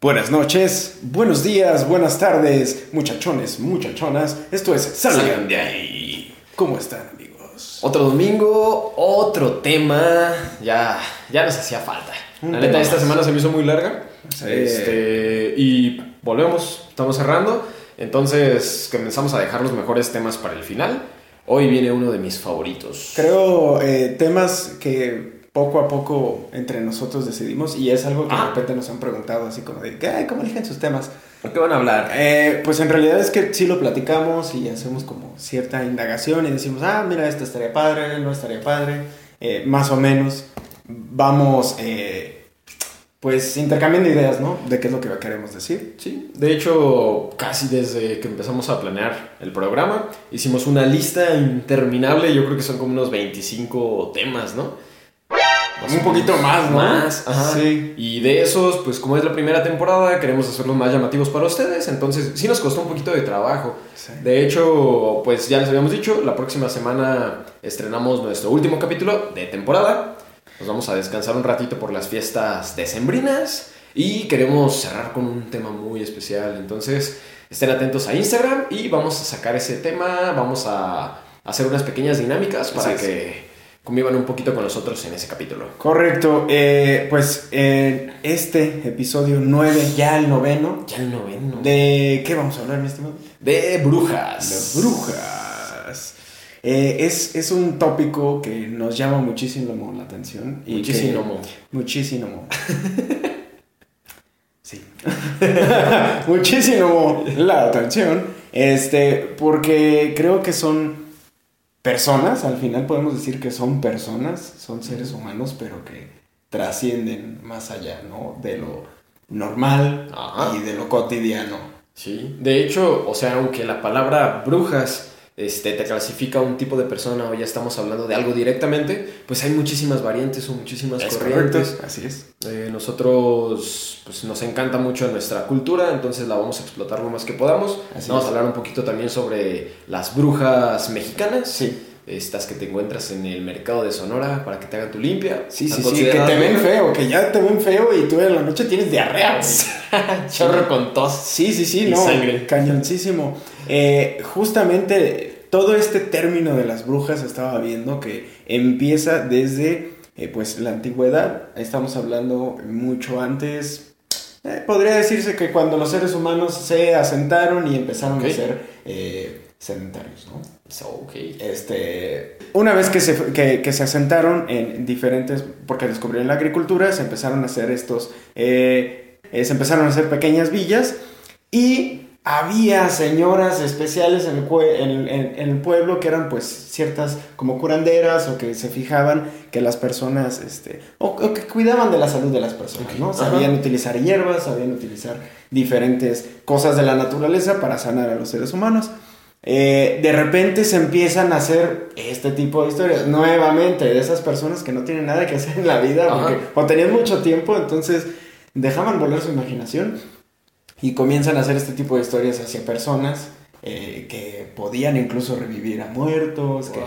Buenas noches, buenos días, buenas tardes, muchachones, muchachonas. Esto es Salgan de ahí. ¿Cómo están, amigos? Otro domingo, otro tema. Ya, ya nos hacía falta. Un La tema neta, esta más. semana se me hizo muy larga. Sí. Este, y volvemos, estamos cerrando. Entonces comenzamos a dejar los mejores temas para el final. Hoy viene uno de mis favoritos. Creo eh, temas que poco a poco entre nosotros decidimos y es algo que de Ah. repente nos han preguntado así como de, "Ay, ¿cómo eligen sus temas? ¿Por qué van a hablar? Eh, pues en realidad es que sí lo platicamos y hacemos como cierta indagación y decimos, ah, mira, esto estaría padre, no estaría padre, eh, más o menos. Vamos, eh, pues intercambiando ideas, ¿no? De qué es lo que queremos decir. Sí, de hecho, casi desde que empezamos a planear el programa, hicimos una lista interminable. Yo creo que son como unos 25 temas, ¿no? Más Un poquito más, ¿no? Más, ajá. Sí. Y de esos, pues como es la primera temporada, queremos hacerlos más llamativos para ustedes. Entonces, sí nos costó un poquito de trabajo. Sí. De hecho, pues ya les habíamos dicho, la próxima semana estrenamos nuestro último capítulo de temporada. Nos vamos a descansar un ratito por las fiestas decembrinas y queremos cerrar con un tema muy especial. Entonces, estén atentos a Instagram y vamos a sacar ese tema, vamos a hacer unas pequeñas dinámicas para que convivan un poquito con nosotros en ese capítulo. Correcto, eh, pues en este episodio 9, ya el noveno, Ya el noveno. ¿de qué vamos a hablar, mi estimado? De brujas. Las brujas. Eh, es, es un tópico que nos llama muchísimo la atención. Y que- Muchísimo. muchísimo. Sí. muchísimo la atención. Este, porque creo que son personas, al final podemos decir que son personas, son seres humanos, pero que trascienden más allá, ¿no? De lo normal Ajá. y de lo cotidiano. Sí, de hecho, o sea, aunque la palabra brujas este, te clasifica un tipo de persona o ya estamos hablando de algo directamente, pues hay muchísimas variantes o muchísimas Es corrientes. correcto, así es. Eh, nosotros pues, nos encanta mucho nuestra cultura, entonces la vamos a explotar lo más que podamos. Así vamos es. a hablar un poquito también sobre las brujas mexicanas. Sí. Estas que te encuentras en el mercado de Sonora para que te hagan tu limpia. Sí, sí, sí, que te ven feo, que ya te ven feo y tú en la noche tienes diarrea. Chorro con tos. Sí, sí, sí, Y no. sangre. Cañoncísimo. Eh, justamente todo este término de las brujas estaba viendo que empieza desde eh, pues la antigüedad. Estamos hablando mucho antes. eh, podría decirse que cuando los seres humanos se asentaron y empezaron a ser sedentarios, ¿no? So, ok. Este, una vez que se, que, que se asentaron en diferentes, porque descubrieron la agricultura, se empezaron a hacer estos, eh, eh, se empezaron a hacer pequeñas villas y había señoras especiales en el, en, en- en el pueblo que eran pues ciertas como curanderas o que se fijaban que las personas, este, o, o que cuidaban de la salud de las personas, ¿no? Ajá. Sabían utilizar hierbas, sabían utilizar diferentes cosas de la naturaleza para sanar a los seres humanos. Eh, de repente se empiezan a hacer este tipo de historias nuevamente de esas personas que no tienen nada que hacer en la vida Ajá. porque, o tenían mucho tiempo, entonces dejaban volar su imaginación y comienzan a hacer este tipo de historias hacia personas eh, que podían incluso revivir a muertos, que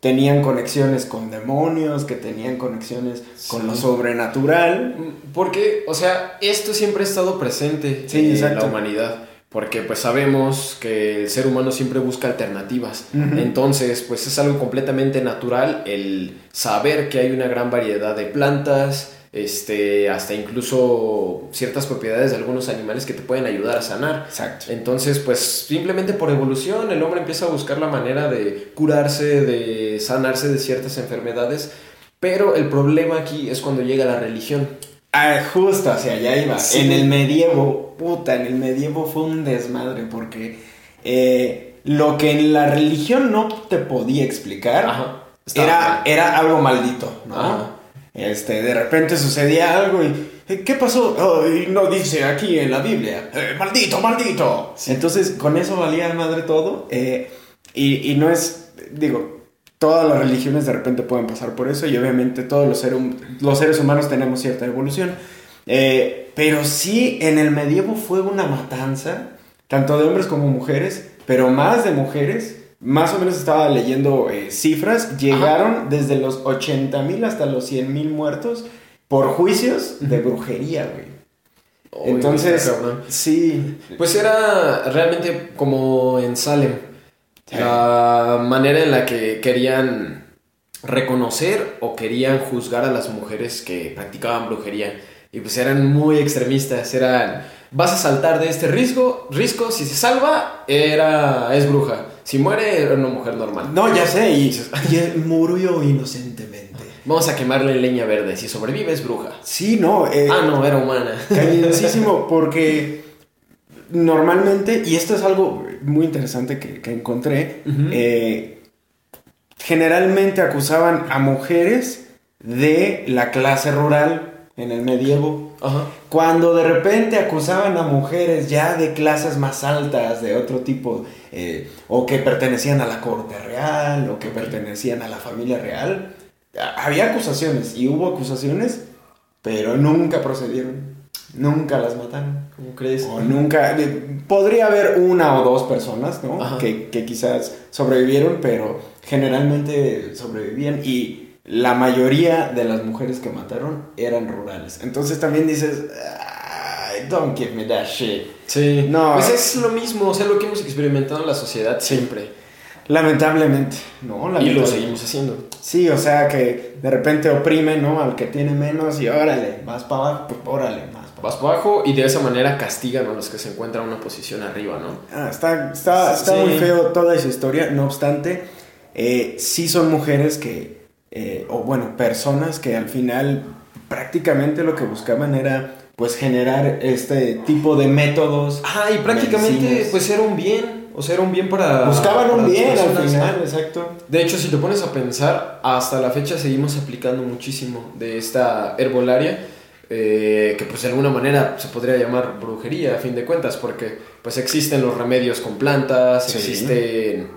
tenían conexiones con demonios, que tenían conexiones con lo sobrenatural. Porque, o sea, esto siempre ha estado presente Sí, en exacto. la humanidad. Porque pues sabemos que el ser humano siempre busca alternativas. Entonces, pues es algo completamente natural el saber que hay una gran variedad de plantas, este, hasta incluso ciertas propiedades de algunos animales que te pueden ayudar a sanar. Exacto. Entonces, pues simplemente por evolución el hombre empieza a buscar la manera de curarse, de sanarse de ciertas enfermedades Pero el problema aquí es cuando llega la religión. Ah, justo hacia allá iba. Sí. En el medievo, puta, en el medievo fue un desmadre porque eh, lo que en la religión no te podía explicar Ajá. Estaba era, mal. era algo maldito, ¿no? Ajá. Este, de repente sucedía algo y "Eh, ¿qué pasó? Ay, no dice aquí en la Biblia, "Eh, maldito, maldito. Entonces con eso valía madre todo eh, y, y no es, digo, todas las religiones de repente pueden pasar por eso y obviamente todos los, seres los seres humanos tenemos cierta evolución. Eh, pero sí, en el medievo fue una matanza, tanto de hombres como mujeres, pero más de mujeres. Más o menos estaba leyendo eh, cifras, llegaron desde los 80 mil hasta los 100 mil muertos por juicios de brujería, güey. Entonces, sí, Pues era realmente como en Salem. Sí. La manera en la que querían reconocer o querían juzgar a las mujeres que practicaban brujería. Y pues eran muy extremistas. Eran, vas a saltar de este risco, risco si se salva, era, es bruja. Si muere, era una mujer normal. no, ya sé, y, y murió inocentemente. Vamos a quemarle leña verde. Si sobrevive, es bruja. Sí, no, eh, Ah, no, era humana. Cañoncísimo, porque normalmente, y esto es algo muy interesante que, que encontré, eh, generalmente acusaban a mujeres de la clase rural en el medievo. Ajá. Cuando de repente acusaban a mujeres ya de clases más altas, de otro tipo, eh, o que pertenecían a la corte real, o que pertenecían a la familia real, había acusaciones, y hubo acusaciones, pero nunca procedieron, nunca las mataron. ¿Cómo crees? O nunca, eh, podría haber una o dos personas, ¿no? Que, que quizás sobrevivieron, pero generalmente sobrevivían y la mayoría de las mujeres que mataron eran rurales. Entonces también dices, "Ay, don't give me that shit. Sí, No. Pues es lo mismo, o sea, lo que hemos experimentado en la sociedad siempre. Lamentablemente, ¿no? Y lo Lamentablemente. seguimos haciendo. Sí, o sea que de repente oprime, ¿no? Al que tiene menos y órale, más para abajo, pues órale, más para Vas para abajo y de esa manera castigan a los que se encuentran en una posición arriba, ¿no? Ah, está está, está Sí. muy feo toda esa historia, no obstante, eh, sí son mujeres que, eh, o bueno, personas que al final prácticamente lo que buscaban era pues generar este tipo de métodos. Ah, y prácticamente medicinas. pues era un bien, o sea, era un bien para... Buscaban un bien al final, exacto. De hecho, si te pones a pensar, hasta la fecha seguimos aplicando muchísimo de esta herbolaria, eh, que pues de alguna manera se podría llamar brujería a fin de cuentas, porque pues existen los remedios con plantas, Sí. existen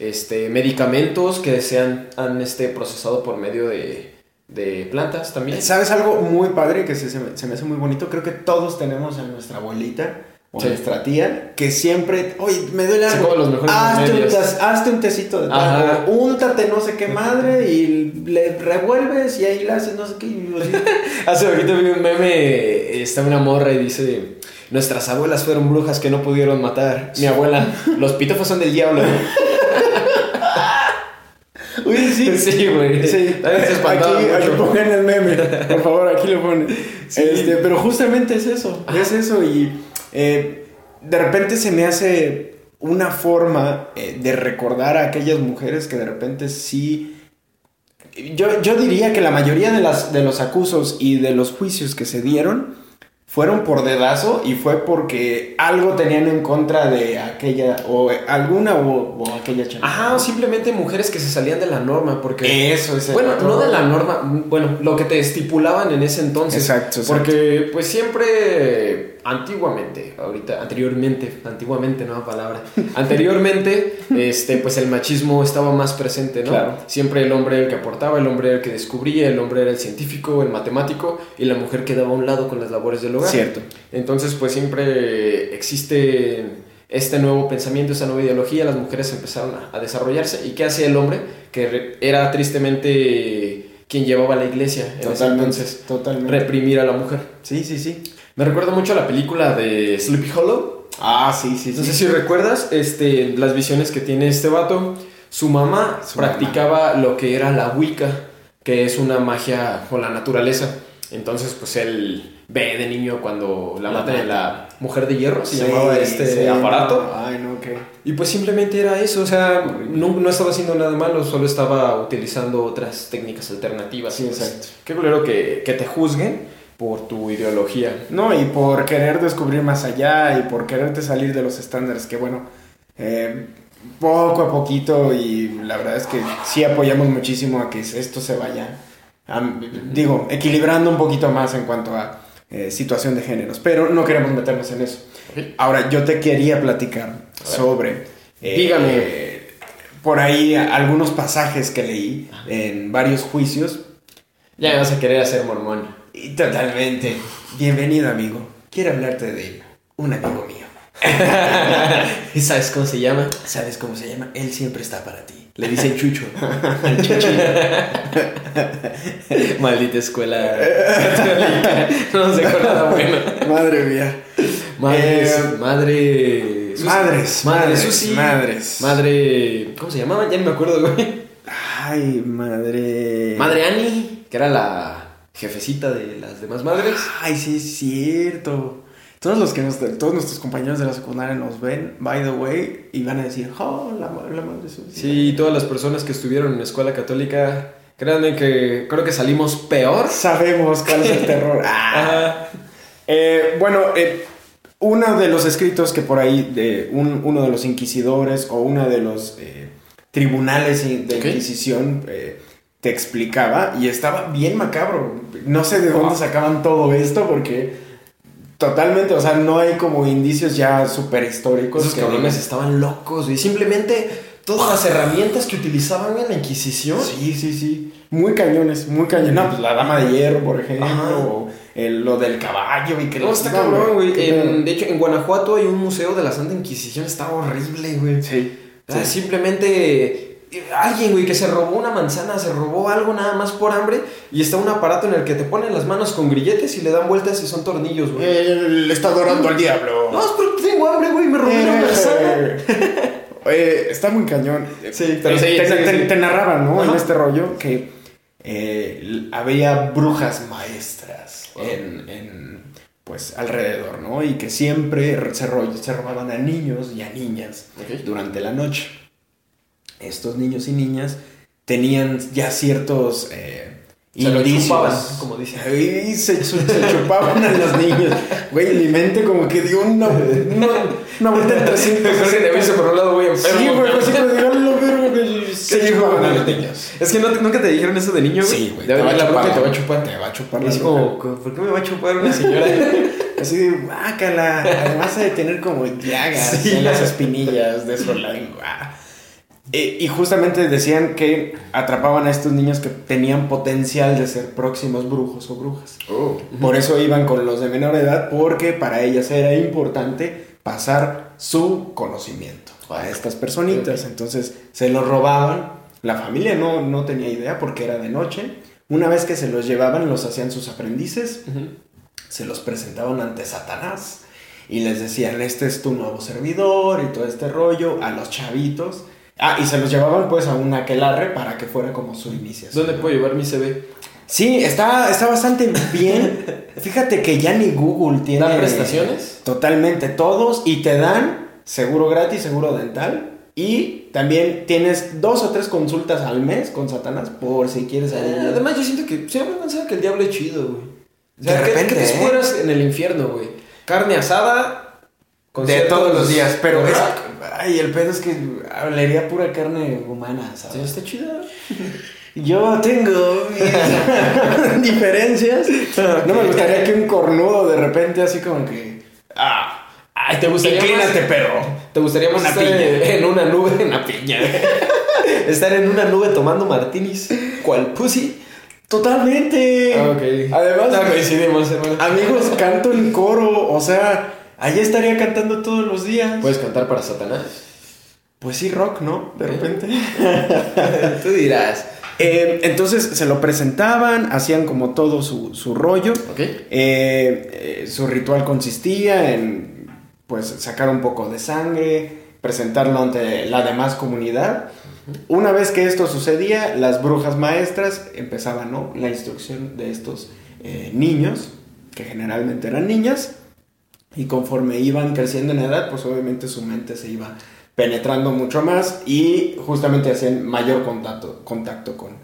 este, medicamentos que se han, han, este, procesado por medio de, de plantas también. ¿Sabes algo muy padre que se, se me, se me hace muy bonito? Creo que todos tenemos a nuestra abuelita o a Sí. nuestra tía que siempre, oye, me duele algo. come los mejores hazte, un hazte tecito de tal, úntate no sé qué madre y le revuelves y ahí le haces no sé qué. Hace ahorita vi un meme, está una morra y dice, nuestras abuelas fueron brujas que no pudieron matar. Mi abuela, los pitofos son del diablo. Oye, sí. Sí, güey. Sí. Aquí, aquí pongan el meme. Por favor, aquí lo ponen. Sí. Este, pero justamente es eso. Es eso. Y eh, de repente se me hace una forma eh, de recordar a aquellas mujeres que de repente sí. Yo, yo diría que la mayoría de, las, de los acusos y de los juicios que se dieron fueron por dedazo y fue porque algo tenían en contra de aquella o alguna o, o aquella chava. Ajá, o simplemente mujeres que se salían de la norma, porque... Eso es Bueno, no de la norma, bueno, lo que te estipulaban en ese entonces. Exacto, exacto. Porque, pues siempre, antiguamente, ahorita, anteriormente, antiguamente, nueva palabra, anteriormente, este, pues el machismo estaba más presente, ¿no? Claro. Siempre el hombre era el que aportaba, el hombre era el que descubría, el hombre era el científico, el matemático, y la mujer quedaba a un lado con las labores del hogar. Cierto. Entonces, pues siempre existe este nuevo pensamiento, esa nueva ideología, las mujeres empezaron a, a desarrollarse. ¿Y qué hacía el hombre? Que era tristemente quien llevaba a la iglesia en ese entonces. totalmente. Reprimir a la mujer. Sí, sí, sí. Me recuerda mucho a la película de Sleepy Hollow. Ah, sí, sí, No sí. sé si recuerdas este, las visiones que tiene este vato. Su mamá Su practicaba lo que era la Wicca, que es una magia con la naturaleza. Entonces, pues él ve de niño cuando la La matan en la mujer de hierro, se Sí, llamaba este sí, aparato. Ay, no, qué. Y pues simplemente era eso, o sea, no, no estaba haciendo nada malo, solo estaba utilizando otras técnicas alternativas. Sí, Pues, exacto. Qué culero que, que te juzguen por tu ideología. No, y por querer descubrir más allá y por quererte salir de los estándares, que bueno, eh, poco a poquito y la verdad es que sí apoyamos muchísimo a que esto se vaya, am- digo, equilibrando un poquito más en cuanto a eh, situación de géneros, pero no queremos meternos en eso. Ahora, yo te quería platicar sobre... eh, Dígame. por ahí algunos pasajes que leí en varios juicios Ya me vas a querer hacer mormón. Y totalmente. Bienvenido, amigo. Quiero hablarte de un amigo mío. ¿Y sabes cómo se llama? ¿Sabes cómo se llama? Él siempre está para ti. Le dicen Chucho. Maldita escuela. No con nada bueno. Madre mía. Madre, Eh, madre. Susi. madres, madre madres, Susi. madres. Madre. ¿Cómo se llamaban? Ya no me acuerdo, güey. Ay, madre. Madre Annie, que era la jefecita de las demás madres. Ay, sí es cierto. Todos los que nos, todos nuestros compañeros de la secundaria nos ven, by the way, y van a decir, oh, la, la madre Susi. Sí, todas las personas que estuvieron en la escuela católica, créanme que creo que salimos peor. Sabemos cuál es el terror. Ah. Eh, bueno, eh, uno de los escritos que por ahí, de un- uno de los inquisidores o uno de los eh, tribunales de. Inquisición te explicaba y estaba bien macabro. No sé de dónde sacaban todo esto porque totalmente, o sea, no hay como indicios ya súper históricos. Esos que cabrones digan- estaban locos, y Simplemente todas las herramientas que utilizaban en la Inquisición. Sí, sí, sí. Muy cañones, muy cañones. No, pues la dama de hierro, por ejemplo, Ajá. o el- lo del caballo y que No, está cabrón, güey. De hecho, en Guanajuato hay un museo de la Santa Inquisición. Está horrible, güey. Sí. O sea, simplemente alguien, güey, que se robó una manzana, se robó algo nada más por hambre y está un aparato en el que te ponen las manos con grilletes y le dan vueltas y son tornillos, güey. Él está adorando al diablo. No, es porque tengo hambre, güey, me robé una manzana. Oye, está muy cañón. Sí, pero sí, te, sí, te- sí. te narraban, ¿no? En este rollo que eh, había brujas maestras en, en, pues alrededor, ¿no? Y que siempre se, se robaban a niños y a niñas durante la noche. Estos niños y niñas tenían ya ciertos eh, Se indicios. chupaban, como dicen. Y se, se chupaban a los niños. Güey, mi mente como que dio una, una, una vuelta en 300. Creo que te viste por un lado, güey, enfermo. Sí, güey, así como digo, lo verga, güey, Se chupaban a los niños. Es que no te- nunca te dijeron eso de niño, güey. Sí, güey. De te va a chupar, te va a chupar. Te va a chupar es como, ¿por qué me va a chupar una señora? Así de, guácala. Además de tener como llagas Sí. en las espinillas de su lengua. Eh, y justamente decían que atrapaban a estos niños que tenían potencial de ser próximos brujos o brujas. Oh. Por eso iban con los de menor edad, porque para ellas era importante pasar su conocimiento a estas personitas. Entonces se los robaban. La familia no, no tenía idea porque era de noche. Una vez que se los llevaban, los hacían sus aprendices, se los presentaban ante Satanás y les decían, este es tu nuevo servidor y todo este rollo a los chavitos. Ah, y se los llevaban pues a un aquelarre para que fuera como su iniciación. ¿Dónde puedo llevar mi CV? Sí, está, está bastante bien. Fíjate que ya ni Google tiene. ¿Dan prestaciones? Totalmente, todos. Y te dan seguro gratis, seguro dental. Y también tienes dos o tres consultas al mes con Satanás por si quieres. Eh, además, yo siento que siempre he pensado que el diablo es chido, güey. O sea, De ¿qué- repente, ¿qué, te ¿eh? en el infierno, güey? Carne asada. De todos los días. Pero es, ay, el pedo es que hablaría pura carne humana, Sí, ¿sabes? está chida. Yo tengo mis diferencias. No me gustaría que un cornudo de repente así como que. Ah, Ay, ¿te gustaría inclínate, más- perro. ¿Te gustaría más Una estar piña. en una nube? En una piña. estar en una nube tomando martinis. ¿Cuál pussy? Totalmente. Ah, ok. Además, No coincidimos, hermano. amigos, canto en coro. O sea, allá estaría cantando todos los días. ¿Puedes cantar para Satanás? Pues sí, rock, ¿no? De ¿Eh? repente. Tú dirás. Eh, entonces se lo presentaban, hacían como todo su, su rollo. ¿Ok? Eh, eh, su ritual consistía en pues sacar un poco de sangre, presentarlo ante la demás comunidad. Una vez que esto sucedía, las brujas maestras empezaban ¿no? la instrucción de estos niños, que generalmente eran niñas, y conforme iban creciendo en edad, pues obviamente su mente se iba penetrando mucho más y justamente hacían mayor contacto, contacto con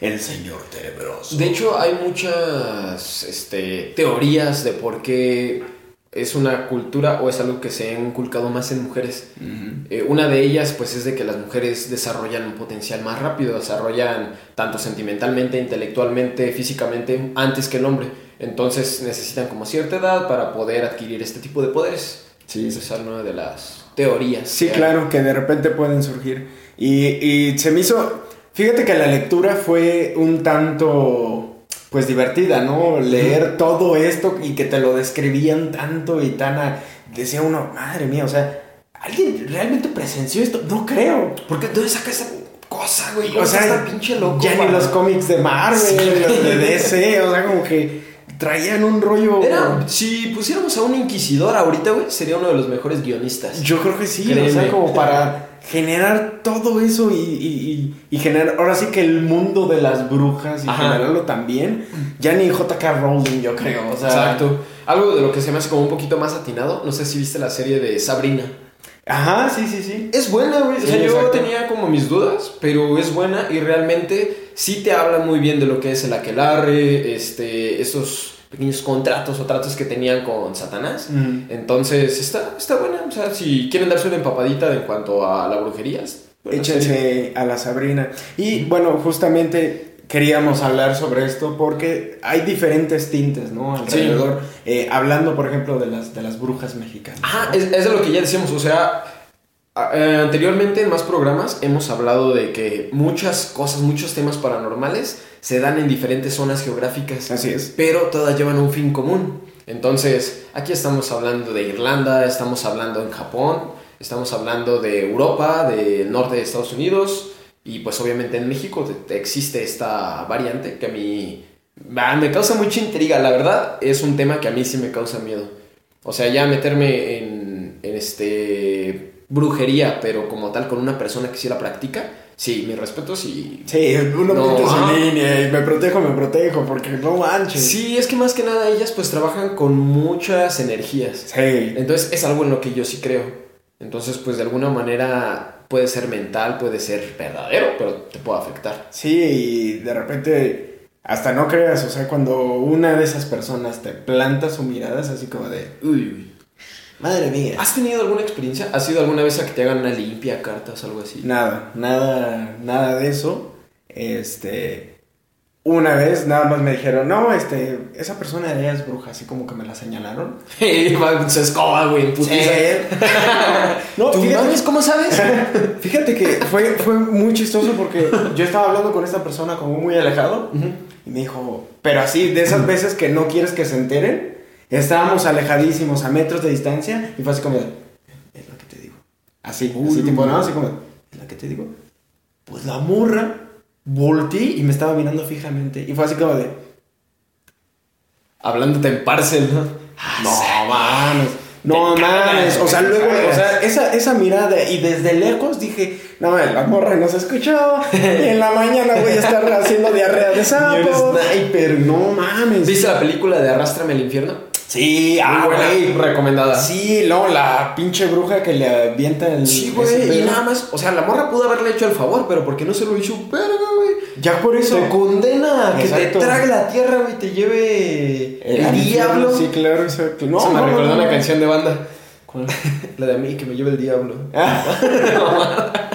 el señor tenebroso. De hecho, hay muchas este, teorías de por qué es una cultura o es algo que se ha inculcado más en mujeres. Eh, una de ellas, pues, es de que las mujeres desarrollan un potencial más rápido, desarrollan tanto sentimentalmente, intelectualmente, físicamente, antes que el hombre. Entonces necesitan como cierta edad para poder adquirir este tipo de poderes. Sí, Esa es una de las teorías. Sí, que claro, que de repente pueden surgir. Y, y se me hizo, fíjate que la lectura fue un tanto, pues divertida, ¿no? Leer todo esto y que te lo describían tanto y tan... a- decía uno, madre mía, o sea, ¿alguien realmente presenció esto? No creo. ¿Por qué dónde saca esa cosa, güey? O sea, está pinche loco. ya ni los cómics de Marvel, Sí. los de DC, o sea, como que traían un rollo... Era, si pusiéramos a un inquisidor ahorita, güey, sería uno de los mejores guionistas. Yo creo que sí, o Créeme. sea, como para generar todo eso y, y, y- y generar, ahora sí que el mundo de las brujas y Ajá. generarlo también, ya ni J.K. Rowling, yo creo, o sea, Exacto. Algo de lo que se me hace como un poquito más atinado. No sé si viste la serie de Sabrina. Ajá, sí, sí, sí. Es buena, güey. Sí, o sea, yo exacto. tenía como mis dudas, pero es buena y realmente sí te habla muy bien de lo que es el aquelarre, este, esos pequeños contratos o tratos que tenían con Satanás. Mm. Entonces, está, está buena. O sea, si quieren darse una empapadita en cuanto a la brujería, es buena serie. Échense a la Sabrina. Y bueno, justamente queríamos hablar sobre esto porque hay diferentes tintes, ¿no? Alrededor. Eh, hablando, por ejemplo, de las, de las brujas mexicanas. Ajá, ¿no? es, es de lo que ya decíamos, o sea, eh, anteriormente en más programas hemos hablado de que muchas cosas, muchos temas paranormales se dan en diferentes zonas geográficas, Así es. pero todas llevan un fin común. Entonces, aquí estamos hablando de Irlanda, estamos hablando en Japón, estamos hablando de Europa, del norte de Estados Unidos y pues obviamente en México te- te existe esta variante que a mí ah, me causa mucha intriga, la verdad es un tema que a mí sí me causa miedo. O sea, ya meterme en, en este brujería, pero como tal con una persona que sí la practica, sí, mis respetos y... Sí, uno No, su línea y me protejo, me protejo, porque no manches. Sí, es que más que nada ellas pues trabajan con muchas energías. Sí. Entonces es algo en lo que yo sí creo. Entonces pues de alguna manera puede ser mental, puede ser verdadero, pero te puede afectar. Sí, y de repente hasta no creas, o sea, cuando una de esas personas te planta su mirada es así como de, Uy, uy. Madre mía. ¿Has tenido alguna experiencia? ¿Has ido alguna vez a que te hagan una limpia, cartas, algo así? Nada, nada, nada de eso. Este, una vez nada más me dijeron, no, este, esa persona de ella es bruja, así como que me la señalaron. Se escoba, güey, putiza. no, ¿Tú fíjate, mames, cómo sabes? fíjate que fue, fue muy chistoso porque yo estaba hablando con esta persona como muy alejado. Y me dijo, pero así, de esas veces que no quieres que se enteren, estábamos alejadísimos a metros de distancia y fue así como, de, es lo que te digo. Así, así Uy. tipo, ¿no? Así como, es lo que te digo. Pues la morra volteé y me estaba mirando fijamente. Y fue así como de, Hablándote en parcel, ¿no? no mames. No mames, o sea, luego, o sea, esa, esa mirada y desde lejos dije, no, la morra no se escuchó, y en la mañana voy a estar haciendo diarrea de sapo. sniper. No mames. ¿Viste la película de Arrástrame al infierno? Sí, ah, güey. recomendada. Sí, no, la pinche bruja que le avienta el. Sí, güey, y nada más, o sea, la morra pudo haberle hecho el favor, pero ¿por qué no se lo hizo? Verga, güey. Ya por eso. Te condena a que te trague la tierra, güey, te lleve el, diablo. Sí, claro, exacto. No, Eso me no, recordó no, una no. canción de banda. La de a mí, que me lleve el diablo.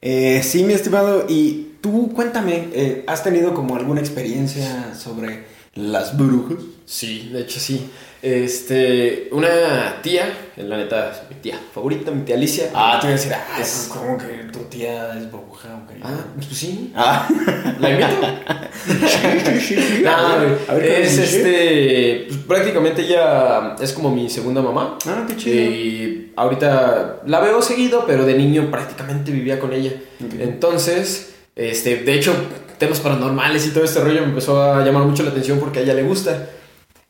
Eh, sí, mi estimado, y tú cuéntame, eh, ¿has tenido como alguna experiencia sobre las brujas? Sí, de hecho sí. Este, una tía, la neta, mi tía favorita, mi tía Alicia. Ah, te voy a decir, ah, Es- como que tu tía es bruja, ok. Ah, pues sí. Ah. ¿La invito? sí, sí, sí. No, A ver, a ver, ¿qué es este. Pues prácticamente ella es como mi segunda mamá. Ah, qué chido. Y ahorita la veo seguido, pero de niño prácticamente vivía con ella. Entonces, este, de hecho, temas paranormales y todo este rollo me empezó a llamar mucho la atención porque a ella le gusta.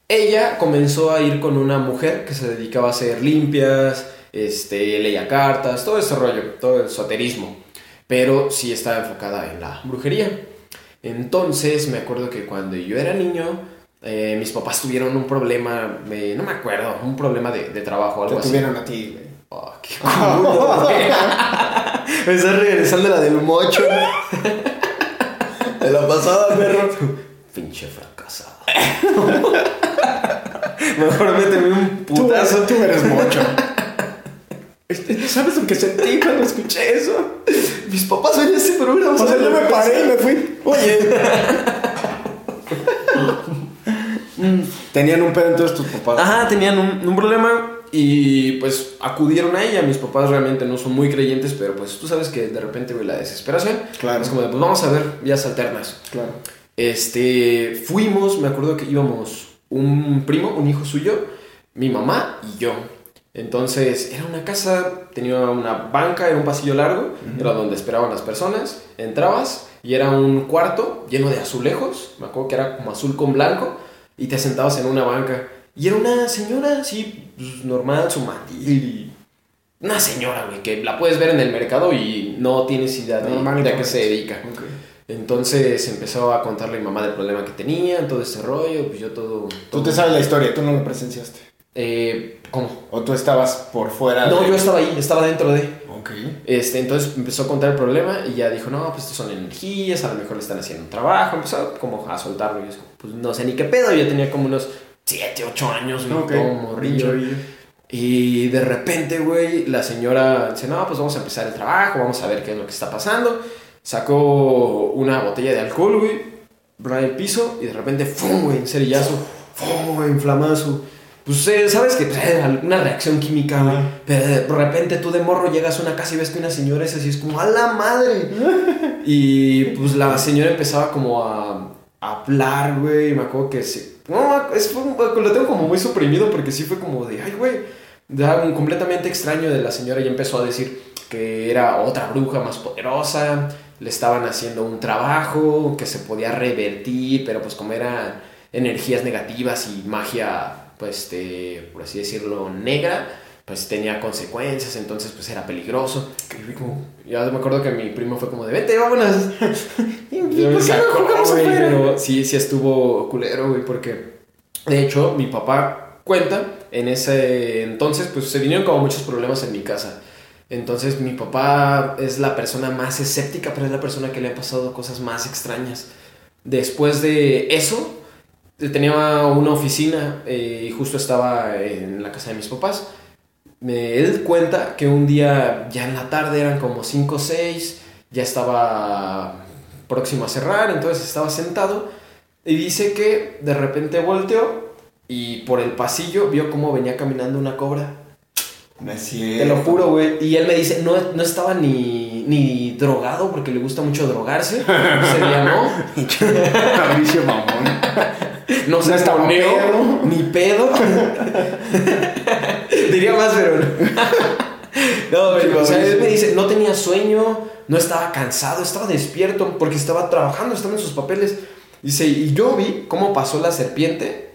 Ella comenzó a ir con una mujer que se dedicaba a hacer limpias, este, leía cartas, todo ese rollo, todo el esoterismo. Pero sí estaba enfocada en la brujería. Entonces, me acuerdo que cuando yo era niño, eh, mis papás tuvieron un problema, me- no me acuerdo, un problema de, de trabajo o algo Te así. tuvieron a ti, güey. Oh, qué culo, güey. Me estás regresando la del mocho. De la pasada, perro. Pinche fracasado. Mejor méteme un Tú, putazo. tú eres mocho. Este, ¿Sabes lo que sentí cuando escuché eso? Mis papás ven ese programa. O sea, yo me paré y me fui. Oye. Tenían un pedo entonces tus papás. Ajá, tenían un, un problema y pues acudieron a ella. Mis papás realmente no son muy creyentes, pero pues tú sabes que de repente, güey, la desesperación. Claro. Es como de, pues vamos a ver vías alternas. Claro. Este, fuimos, me acuerdo que íbamos un primo, un hijo suyo, mi mamá y yo. Entonces, era una casa, tenía una banca, era un pasillo largo, era donde esperaban las personas. Entrabas y era un cuarto lleno de azulejos, me acuerdo que era como azul con blanco, y te sentabas en una banca. Y era una señora así, pues, normal, su mandil. Una señora, güey, que la puedes ver en el mercado y no tienes idea de, Normal de a qué se dedica. Entonces empezó a contarle a mi mamá del problema que tenía, todo ese rollo, pues yo todo... Tú te sabes la historia, tú no lo presenciaste. Eh, ¿Cómo? O tú estabas por fuera. No, de- yo estaba ahí, estaba dentro de... Ok. Este, entonces empezó a contar el problema y ya dijo, no, pues estos son energías, a lo mejor le están haciendo un trabajo, empezó como a soltarlo y yo, pues no sé ni qué pedo, yo tenía como unos 7, 8 años, güey, Ok. todo morrillo. Y de repente, güey, la señora dice, no, pues vamos a empezar el trabajo, vamos a ver qué es lo que está pasando. Sacó una botella de alcohol, güey, bra el piso y de repente, ¡fum, güey! Cerillazo, ¡fum, güey! Inflamazo. Pues, eh, ¿sabes que pues, eh, una reacción química, güey. Pero de repente tú de morro llegas a una casa y ves que una señora es así, es como, ¡a la madre! y pues la señora empezaba como a, a hablar, güey. y Me acuerdo que sí. No, es, lo tengo como muy suprimido porque sí fue como de, ay, güey. De algo completamente extraño de la señora y empezó a decir que era otra bruja más poderosa, le estaban haciendo un trabajo que se podía revertir, pero pues como eran energías negativas y magia, pues, este, por así decirlo, negra, pues tenía consecuencias, entonces pues era peligroso. Y fui como- ya me acuerdo que mi primo fue como de, vete, vámonos. ¿Y por qué no jugamos güey, afuera? pero sí, sí estuvo culero, güey, porque de hecho mi papá cuenta, en ese entonces pues se vinieron como muchos problemas en mi casa. Entonces mi papá es la persona más escéptica, pero es la persona que le han pasado cosas más extrañas. Después de eso, tenía una oficina eh, y justo estaba en la casa de mis papás. Me- él cuenta que un día, ya en la tarde, eran como 5 o 6, ya estaba próximo a cerrar, entonces estaba sentado y dice que de repente volteó y por el pasillo vio cómo venía caminando una cobra. No es Te lo juro, güey. Y él me dice, no, no estaba ni, ni drogado porque le gusta mucho drogarse. Día no. No se No ni pedo. Diría más, pero no. No, güey, o sea, él me dice, no tenía sueño, no estaba cansado, estaba despierto porque estaba trabajando, estaba en sus papeles. Dice, y yo vi cómo pasó la serpiente,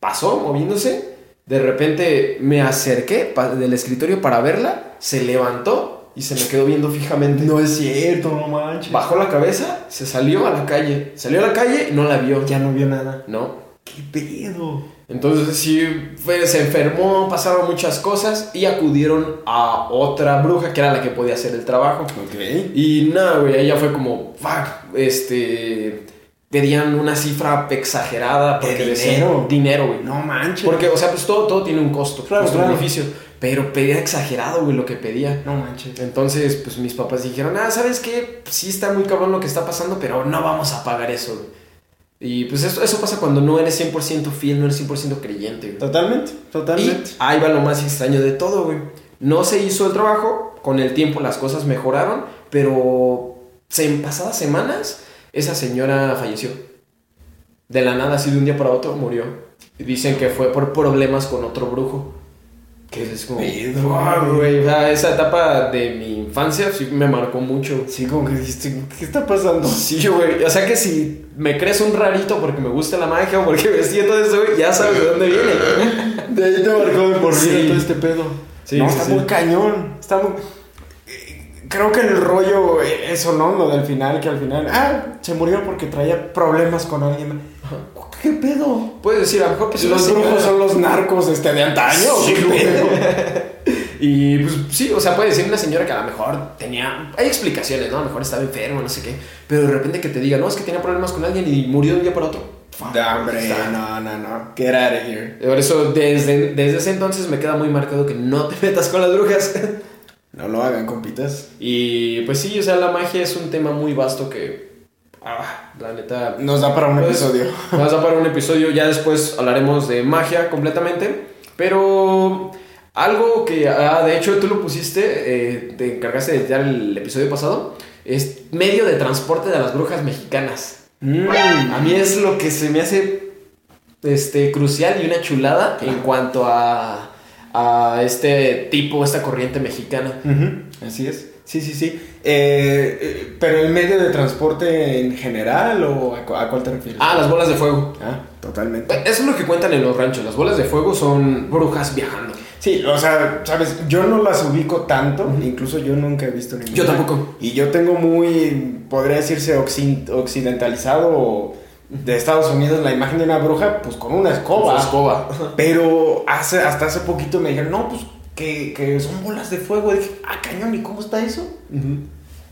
pasó moviéndose, de repente me acerqué del escritorio para verla, se levantó y se me quedó viendo fijamente. No es cierto, no manches. Bajó la cabeza, se salió a la calle, salió a la calle y no la vio. Ya no vio nada. No, ¿Qué pedo? Entonces sí, fue, se enfermó, pasaron muchas cosas y acudieron a otra bruja que era la que podía hacer el trabajo. Ok. Y nada, güey, ella fue como, fuck, este, pedían una cifra exagerada. ¿De Porque dinero? decían- dinero, güey. No manches. Porque, o sea, pues todo, todo tiene un costo, Claro, costo claro. beneficio. Pero pedía exagerado, güey, lo que pedía. No manches. Entonces, pues mis papás dijeron, ah, ¿sabes qué? Sí está muy cabrón lo que está pasando, pero no vamos a pagar eso, güey. Y pues eso, eso pasa cuando no eres 100% fiel, no eres 100% creyente, güey. Totalmente, Y totalmente. ahí va lo más extraño de todo, güey. No se hizo el trabajo, con el tiempo las cosas mejoraron, pero en pasadas semanas esa señora falleció. De la nada, así de un día para otro, murió. Y dicen que fue por problemas con otro brujo. Que es como, "Fuck, güey. O sea, esa etapa de mi infancia sí me marcó mucho. Sí, como que dijiste, ¿qué está pasando? Sí, güey. O sea que si me crees un rarito porque me gusta la magia o porque me siento eso, güey, ya sabes de dónde viene. De ahí te marcó de por vida Sí. todo este pedo. Sí, no, sí, está muy cañón. Está muy. Creo que el rollo, eso, ¿no? Lo del final, que al final, ah, se murió porque traía problemas con alguien. ¿Qué pedo? Puedes decir, a lo mejor pues ¿Los brujos son los narcos este, de antaño? Sí, ¿Qué pedo? Y pues sí, o sea, puede decir una señora que a lo mejor tenía. Hay explicaciones, ¿no? A lo mejor estaba enfermo, no sé qué. Pero de repente que te diga, no, es que tenía problemas con alguien y murió de un día para otro. Fuck, hombre, está. no, no, no. Get out of here. Por eso, desde, desde ese entonces me queda muy marcado que no te metas con las brujas. No lo hagan, compitas. y pues sí, o sea, la magia es un tema muy vasto que. Ah, la neta. Nos da para un Pues, episodio. Vamos a para un episodio, ya después hablaremos de magia completamente. Pero algo que, ah, de hecho, tú lo pusiste, eh, te encargaste de editar el episodio pasado, es medio de transporte de las brujas mexicanas. Mm. A mí es lo que se me hace este, crucial y una chulada en cuanto a, a este tipo, esta corriente mexicana. Así es. Sí, sí, sí. Eh, eh, pero el medio de transporte en general o a, cu- a cuál te refieres? Ah, las bolas de fuego. Ah, totalmente. Eso es lo que cuentan en los ranchos. Las bolas de fuego son brujas viajando. Sí, o sea, sabes, yo no las ubico tanto, incluso yo nunca he visto ninguna. Yo tampoco. Y yo tengo muy, podría decirse, occi- occidentalizado de Estados Unidos la imagen de una bruja, pues con una escoba. Escoba. Pero hace, hasta hace poquito me dijeron, no, pues que, que son bolas de fuego. Y dije, ah, cañón, ¿y cómo está eso?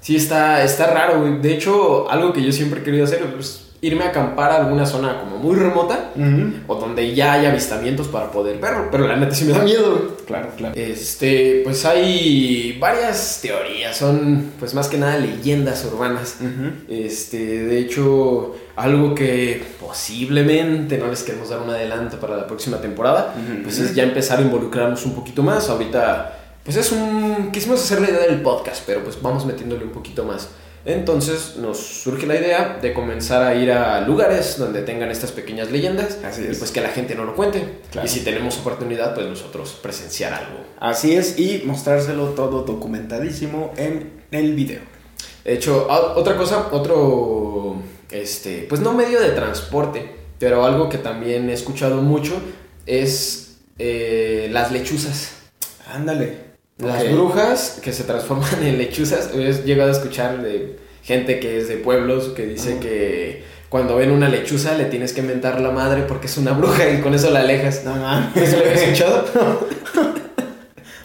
Sí, está, está raro, güey. De hecho, algo que yo siempre he querido hacer es irme a acampar a alguna zona como muy remota o donde ya haya avistamientos para poder verlo. Pero la neta sí me da miedo. Claro, claro. Este, pues hay varias teorías, son pues más que nada leyendas urbanas. Este, de hecho, algo que posiblemente no les queremos dar un adelanto para la próxima temporada, pues es ya empezar a involucrarnos un poquito más. Ahorita, pues es un. Quisimos hacer la idea del podcast, pero pues vamos metiéndole un poquito más. Entonces nos surge la idea de comenzar a ir a lugares donde tengan estas pequeñas leyendas Así y es. pues que la gente no lo cuente. Claro. Y si tenemos oportunidad, pues nosotros presenciar algo. Así es, y mostrárselo todo documentadísimo en el video. De hecho, otra cosa, otro, este, pues no medio de transporte, pero algo que también he escuchado mucho es eh, las lechuzas. Ándale. Las brujas que se transforman en lechuzas. He llegado a escuchar de gente que es de pueblos que dice que cuando ven una lechuza le tienes que mentar la madre porque es una bruja y con eso la alejas. No mames. ¿Eso lo habías escuchado?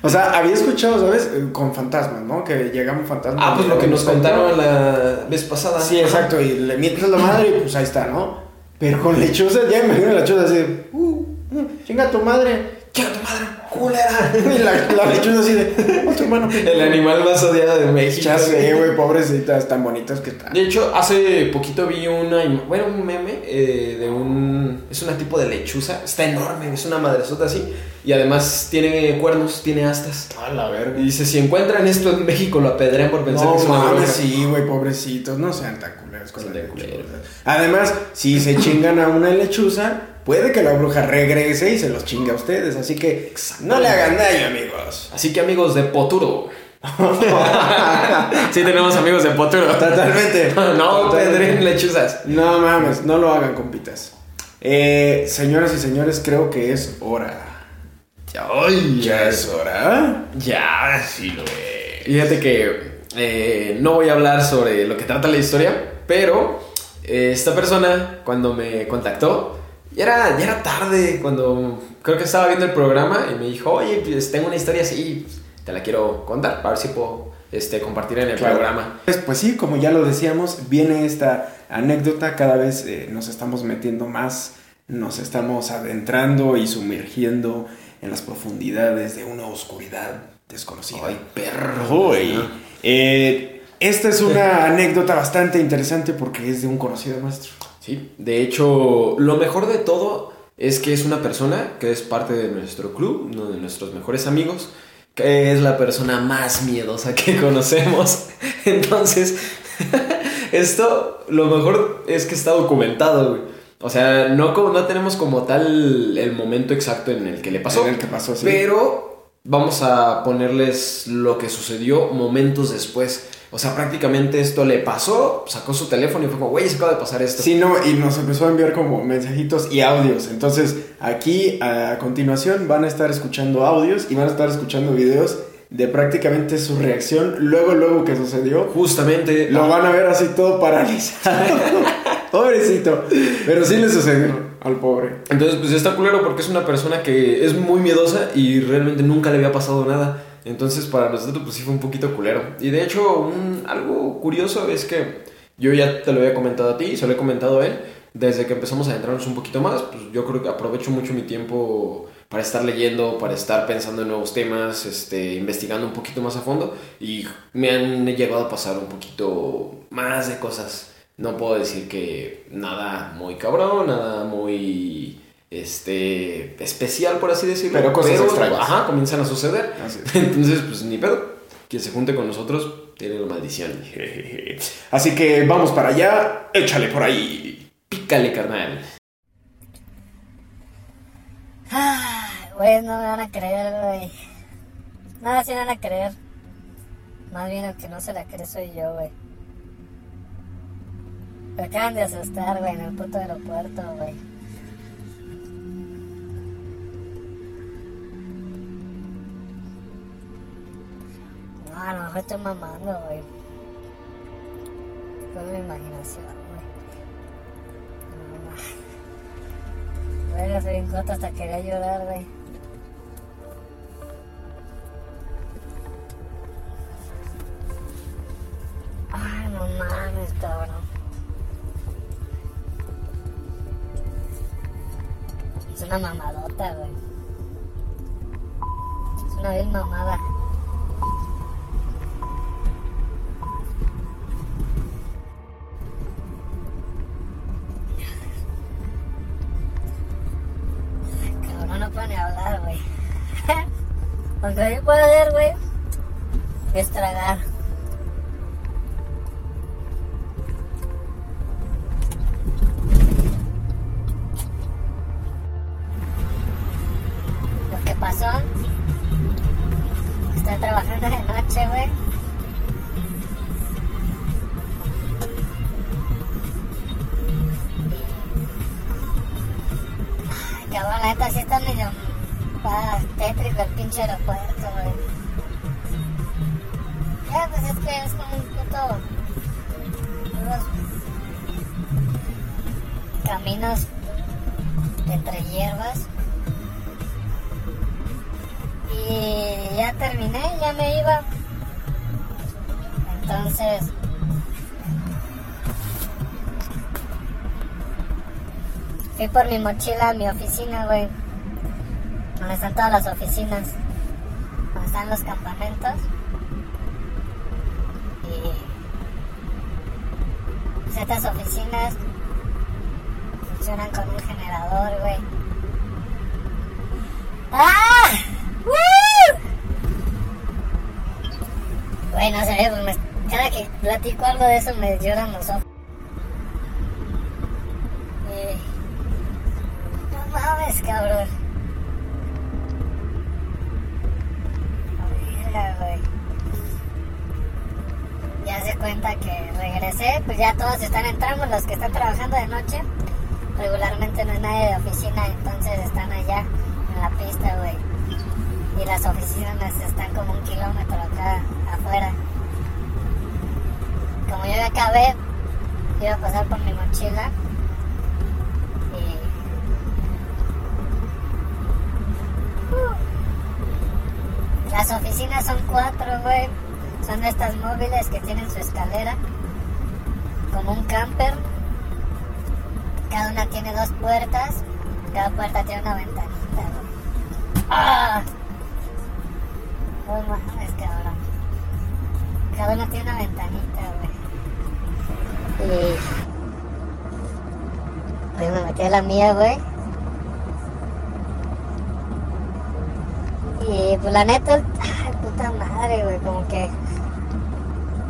O sea, había escuchado, ¿sabes? Eh, Con fantasmas, ¿no? Que llega un fantasma. Ah, pues lo que nos contaron la vez pasada. Sí, exacto, y le mientes la madre y pues ahí está, ¿no? Pero con lechuzas, ya me imagino la lechuza así, uh, uh, chinga tu madre. ¡Chinga tu madre! ¡Culera! Y la, la lechuza así de, oh, tu hermano. El animal más odiado de México. Ya sé, güey, pobrecitas, tan bonitas que están. De hecho, hace poquito vi una, bueno, un meme eh, de un, es una tipo de lechuza, está enorme, es una madresota así, y además tiene cuernos, tiene astas. A la verga. Y dice, si encuentran esto en México, lo apedrean por pensar No que es una mames, sí, güey, pobrecitos, no sean tan culeros con las lechuzas. Además, si se chingan a una lechuza, puede que la bruja regrese y se los chingue a ustedes, así que no le hagan daño, amigos. Así que amigos de Poturo. sí tenemos amigos de Poturo. Totalmente. no apedreen lechuzas. No mames, no lo hagan, compitas. Eh, señoras y señores, creo que es hora. ¿Ya es hora? Ya, sí lo es. Fíjate que eh, no voy a hablar sobre lo que trata la historia, pero eh, esta persona cuando me contactó, ya era, ya era tarde, cuando creo que estaba viendo el programa y me dijo, oye, pues tengo una historia así, pues, te la quiero contar, para ver si puedo este, compartir en el Claro. programa. Pues, pues sí, como ya lo decíamos, viene esta anécdota, cada vez eh, nos estamos metiendo más, nos estamos adentrando y sumergiendo en las profundidades de una oscuridad desconocida. Ay, perro. Eh, esta es una anécdota bastante interesante porque es de un conocido nuestro. Sí, de hecho, lo mejor de todo es que es una persona que es parte de nuestro club, uno de nuestros mejores amigos, que es la persona más miedosa que conocemos. Entonces, esto lo mejor es que está documentado, güey. O sea, no, como- no tenemos como tal el momento exacto en el que le pasó. En el que pasó, sí. Pero vamos a ponerles lo que sucedió momentos después. O sea, prácticamente esto le pasó, sacó su teléfono y fue como, güey, se acaba de pasar esto. Sí, no, y nos empezó a enviar como mensajitos y audios. Entonces, aquí a continuación van a estar escuchando audios y van a estar escuchando videos de prácticamente su reacción luego, luego que sucedió. Justamente. Lo van a ver así todo paralizado. Pobrecito. Pero sí le sucedió al pobre. Entonces, pues está culero porque es una persona que es muy miedosa y realmente nunca le había pasado nada. Entonces, para nosotros, pues sí fue un poquito culero. Y de hecho, un, algo curioso es que yo ya te lo había comentado a ti y se lo he comentado a él. Desde que empezamos a adentrarnos un poquito más, pues yo creo que aprovecho mucho mi tiempo para estar leyendo, para estar pensando en nuevos temas, este, investigando un poquito más a fondo y me han llegado a pasar un poquito más de cosas. No puedo decir que nada muy cabrón, nada muy este especial por así decirlo, Pero cosas extrañas. Ajá, comienzan a suceder. Así. Entonces, pues ni pedo. Quien se junte con nosotros tiene la maldición. Así que vamos para allá. Échale por ahí. Pícale, carnal. Ay, güey, no me van a creer, güey. Nada, sí me van a creer. Más bien el que no se la cree soy yo, güey. Me acaban de asustar, güey, en el puto aeropuerto, güey. No, a lo mejor estoy mamando, güey. Fue mi imaginación, güey. No, Güey, soy corto hasta quería llorar, güey. Ay, no mames, cabrón. Es una mamadota, güey. Es una bien mamada. Lo que yo puedo hacer, güey, es tragar. Entonces... Fui por mi mochila a mi oficina, güey. Donde están todas las oficinas. Donde están los campamentos. Y... pues estas oficinas funcionan con un generador, güey. ¡Ah! ¡Woo! Güey, no sé, pues me- cada que platico algo de eso me lloran los ojos. Eh, no mames, cabrón. Ya se cuenta que regresé, pues ya todos están entrando, los que están trabajando de noche. Regularmente no hay nadie de oficina, entonces están allá en la pista, güey. Y las oficinas están como un kilómetro acá. Como yo ya acabé, iba a pasar por mi mochila. Uh. Las oficinas son cuatro, güey. Son estas móviles que tienen su escalera. Como un camper. Cada una tiene dos puertas. Cada puerta tiene una ventanita, güey. ¡Ah! No mames, cabrón. Cada una tiene una ventanita, güey. Y... Pues me metí a la mía, güey. Y pues la neta, ay, puta madre, güey, como que...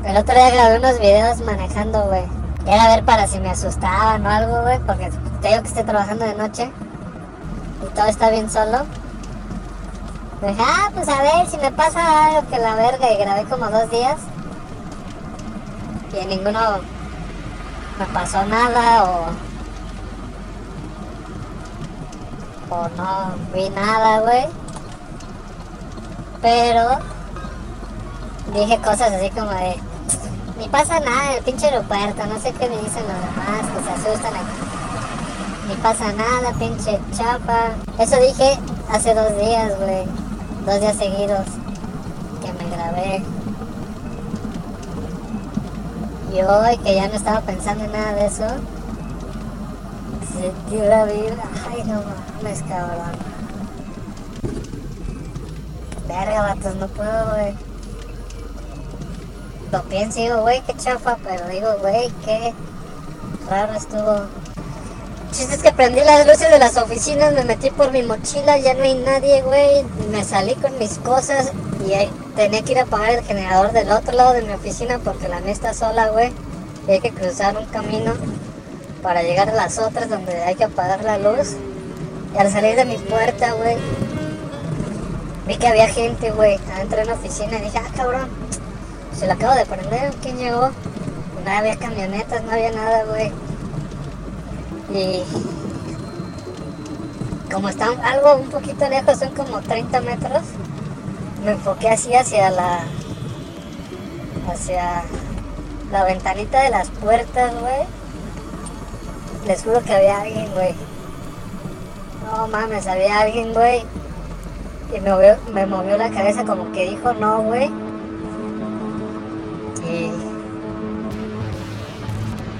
El otro día grabé unos videos manejando, güey. Era a ver para si me asustaban o algo, güey, porque te digo que estoy trabajando de noche. Y todo está bien solo. Ah, pues a ver si me pasa algo que la verga. Y grabé como dos días. Y en ninguno me pasó nada o... O no vi nada, güey. Pero dije cosas así como de, ni pasa nada, el pinche aeropuerto, no sé qué me dicen los demás, que se asustan aquí. Ni pasa nada, pinche chapa. Eso dije hace dos días, güey. Dos días seguidos que me grabé. Y hoy que ya no estaba pensando en nada de eso, sentí una vibra. Ay, no mames, cabrón. Verga, vatos, no puedo, güey. Lo pienso y digo, güey, qué chafa, pero digo, güey, qué raro estuvo. Chiste es que prendí las luces de las oficinas, me metí por mi mochila, ya no hay nadie, güey. Me salí con mis cosas y ahí tenía que ir a apagar el generador del otro lado de mi oficina porque la mía está sola, güey. Y hay que cruzar un camino para llegar a las otras donde hay que apagar la luz. Y al salir de mi puerta, güey, vi que había gente, güey, adentro de una oficina y dije, ah, cabrón, se lo acabo de prender, ¿quién llegó? No había camionetas, no había nada, güey. Y como están algo un poquito lejos, son como 30 metros, me enfoqué así hacia la hacia la ventanita de las puertas, güey. Les juro que había alguien, güey. No mames, había alguien, güey. Y me movió, me movió la cabeza como que dijo no, güey. Y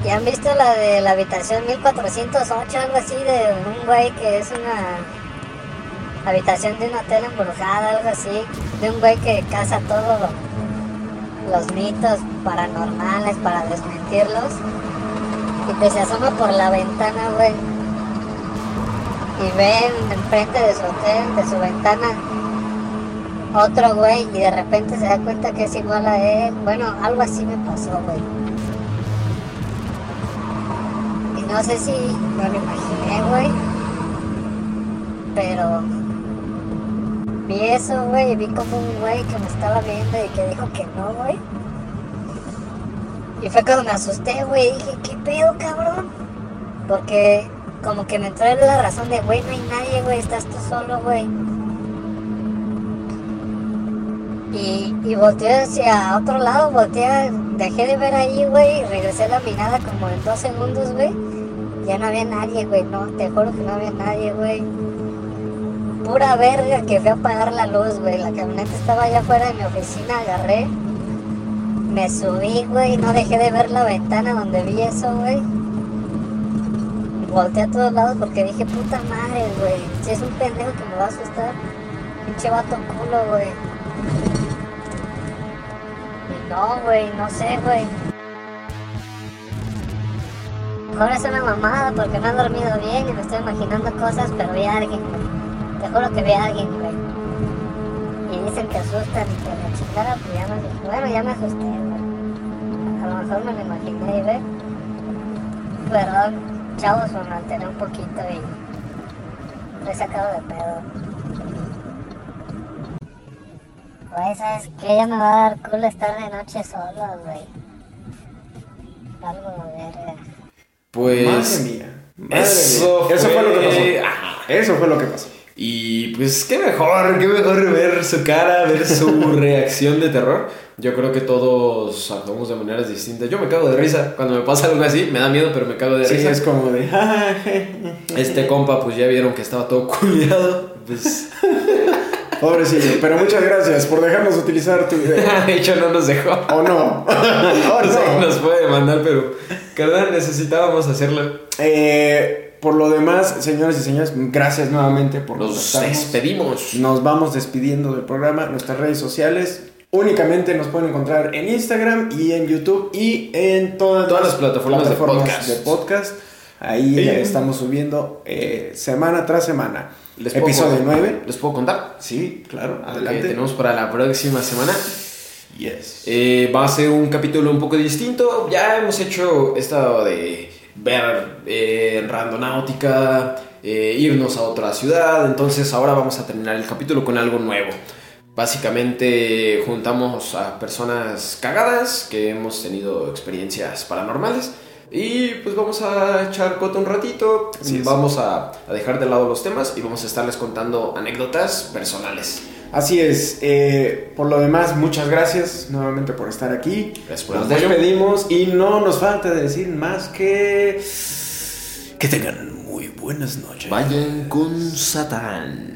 ¿Y han visto la de la habitación 1408, algo así, de un güey que es una habitación de un hotel embrujada, algo así? De un güey que caza todos los mitos paranormales para desmentirlos. Y que se asoma por la ventana, güey. Y ven enfrente de su hotel, de su ventana, otro güey y de repente se da cuenta que es igual a él. Bueno, algo así me pasó, güey. Y no sé si me lo imaginé, güey. Pero vi eso, güey, vi como un güey que me estaba viendo y que dijo que no, güey. Y fue cuando me asusté, güey, dije, ¿qué pedo, cabrón? Porque como que me entró la razón de, güey, no hay nadie, güey, estás tú solo, güey. Y, y volteé hacia otro lado, volteé, dejé de ver ahí, güey, y regresé la mirada como en dos segundos, güey. Ya no había nadie, güey, no, te juro que no había nadie, güey. Pura verga que fui a apagar la luz, güey. La camioneta estaba allá afuera de mi oficina, agarré. Me subí, güey, no dejé de ver la ventana donde vi eso, güey. Volteé a todos lados porque dije, puta madre, güey. Si es un pendejo que me va a asustar, pinche vato culo, güey. No, güey, no sé, güey. Ahora es una mamada porque no he dormido bien y me estoy imaginando cosas, pero vi a alguien, güey. Te juro que vi a alguien, güey. Y dicen que asustan y que la chingada, pues ya me Bueno, ya me asusté, güey. A lo mejor me lo imaginé, güey. Perdón, chavos, me alteré un poquito y lo he sacado de pedo. Güey, ¿sabes qué? Ya me va a dar culo estar de noche solo, güey. Algo de verga. Pues. Madre mía. Madre Eso mía. Eso fue lo que pasó. Ajá. Eso fue lo que pasó. Y pues qué mejor, qué mejor ver su cara, ver su reacción de terror. Yo creo que todos actuamos de maneras distintas. Yo me cago de risa cuando me pasa algo así, me da miedo, pero me cago de Sí, risa. es como de. Este compa, pues ya vieron que estaba todo culiado. Pues, Pobrecillo. Pero muchas gracias por dejarnos utilizar tu video. de hecho, no nos dejó. ¿O no? ¿O No nos puede mandar, pero, carnal, necesitábamos hacerlo. Eh, por lo demás, señores y señores, gracias nuevamente por Nos despedimos. Nos vamos despidiendo del programa. Nuestras redes sociales únicamente nos pueden encontrar en Instagram y en YouTube y en todas, Todas las plataformas de podcast. de podcast. Ahí Sí. estamos subiendo eh, semana tras semana. ¿Les puedo Episodio contar? 9. ¿Les puedo contar? Sí, claro, que adelante. tenemos para la próxima semana. Yes. Eh, va a ser un capítulo un poco distinto. Ya hemos hecho esto de ver eh, randonáutica, eh, irnos a otra ciudad. Entonces ahora vamos a terminar el capítulo con algo nuevo. Básicamente juntamos a personas cagadas que hemos tenido experiencias paranormales. Y pues vamos a echar coto un ratito. Vamos a, a dejar de lado los temas y vamos a estarles contando anécdotas personales Así es. eh, por lo demás, muchas gracias nuevamente por estar aquí. Por Nos despedimos y no nos falta decir más que que tengan muy buenas noches. Vayan con Satán.